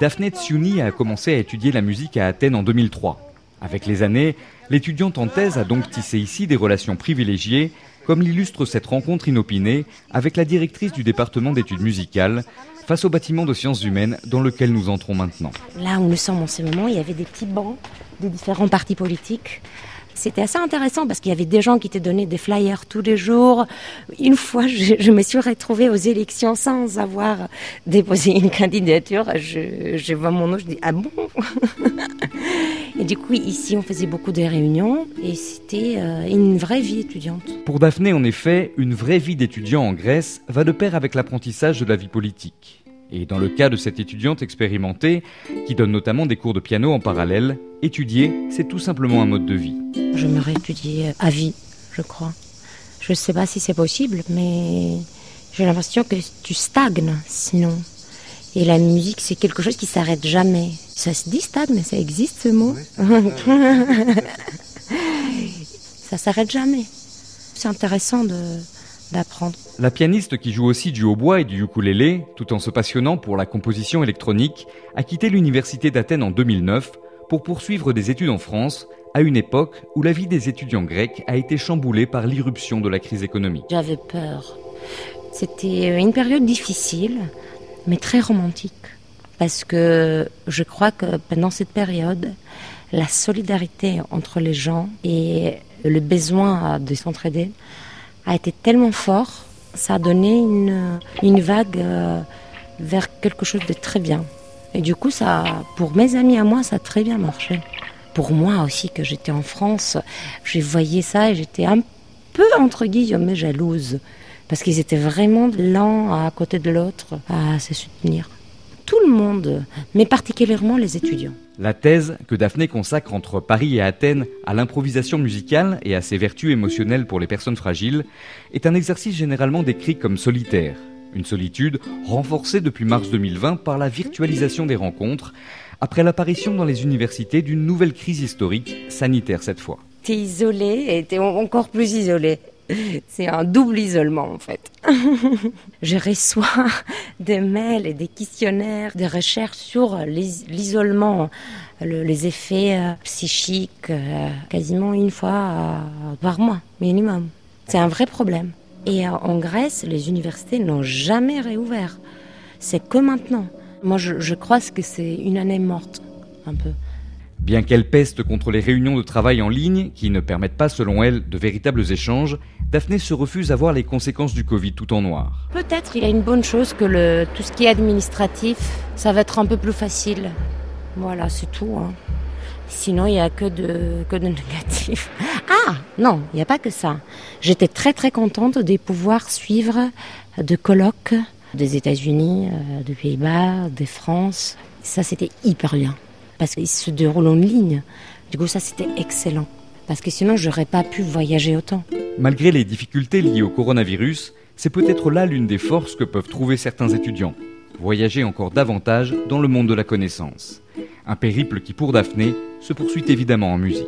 Daphné Tsiouni a commencé à étudier la musique à Athènes en 2003. Avec les années, l'étudiante en thèse a donc tissé ici des relations privilégiées, comme l'illustre cette rencontre inopinée avec la directrice du département d'études musicales, face au bâtiment de sciences humaines dans lequel nous entrons maintenant. Là où nous sommes en ce moment, il y avait des petits bancs de différents partis politiques c'était assez intéressant parce qu'il y avait des gens qui étaient donnés des flyers tous les jours. Une fois, je, me suis retrouvée aux élections sans avoir déposé une candidature. Je, vois mon nom, je dis ah bon? Et du coup, ici, on faisait beaucoup de réunions et c'était euh, une vraie vie étudiante. Pour Daphné, en effet, une vraie vie d'étudiant en Grèce va de pair avec l'apprentissage de la vie politique. Et dans le cas de cette étudiante expérimentée, qui donne notamment des cours de piano en parallèle, étudier, c'est tout simplement un mode de vie. Je me étudier à vie, je crois. Je ne sais pas si c'est possible, mais j'ai l'impression que tu stagnes sinon. Et la musique, c'est quelque chose qui s'arrête jamais. Ça se dit stagne, ça existe ce mot. ça s'arrête jamais. C'est intéressant de, d'apprendre. La pianiste qui joue aussi du hautbois et du ukulélé, tout en se passionnant pour la composition électronique, a quitté l'université d'Athènes en 2009 pour poursuivre des études en France, à une époque où la vie des étudiants grecs a été chamboulée par l'irruption de la crise économique. J'avais peur. C'était une période difficile, mais très romantique. Parce que je crois que pendant cette période, la solidarité entre les gens et le besoin de s'entraider a été tellement fort, ça a donné une, une vague euh, vers quelque chose de très bien. Et du coup, ça, pour mes amis à moi, ça a très bien marché. Pour moi aussi, que j'étais en France, j'ai voyé ça et j'étais un peu, entre guillemets, jalouse. Parce qu'ils étaient vraiment l'un à côté de l'autre à se soutenir tout le monde, mais particulièrement les étudiants. La thèse que Daphné consacre entre Paris et Athènes à l'improvisation musicale et à ses vertus émotionnelles pour les personnes fragiles est un exercice généralement décrit comme solitaire. Une solitude renforcée depuis mars 2020 par la virtualisation des rencontres, après l'apparition dans les universités d'une nouvelle crise historique, sanitaire cette fois. T'es isolé et t'es encore plus isolé. C'est un double isolement en fait. je reçois des mails et des questionnaires, des recherches sur l'isolement, les effets euh, psychiques, euh, quasiment une fois euh, par mois minimum. C'est un vrai problème. Et en Grèce, les universités n'ont jamais réouvert. C'est que maintenant. Moi, je, je crois que c'est une année morte, un peu. Bien qu'elle peste contre les réunions de travail en ligne, qui ne permettent pas, selon elle, de véritables échanges, Daphné se refuse à voir les conséquences du Covid tout en noir. Peut-être il y a une bonne chose que tout ce qui est administratif, ça va être un peu plus facile. Voilà, c'est tout. Hein. Sinon, il n'y a que de, que de négatif. Ah, non, il n'y a pas que ça. J'étais très très contente de pouvoir suivre de colloques des États-Unis, euh, des Pays-Bas, des France. Ça, c'était hyper bien parce qu'il se déroule en ligne. Du coup, ça, c'était excellent. Parce que sinon, j'aurais pas pu voyager autant. Malgré les difficultés liées au coronavirus, c'est peut-être là l'une des forces que peuvent trouver certains étudiants. Voyager encore davantage dans le monde de la connaissance. Un périple qui, pour Daphné, se poursuit évidemment en musique.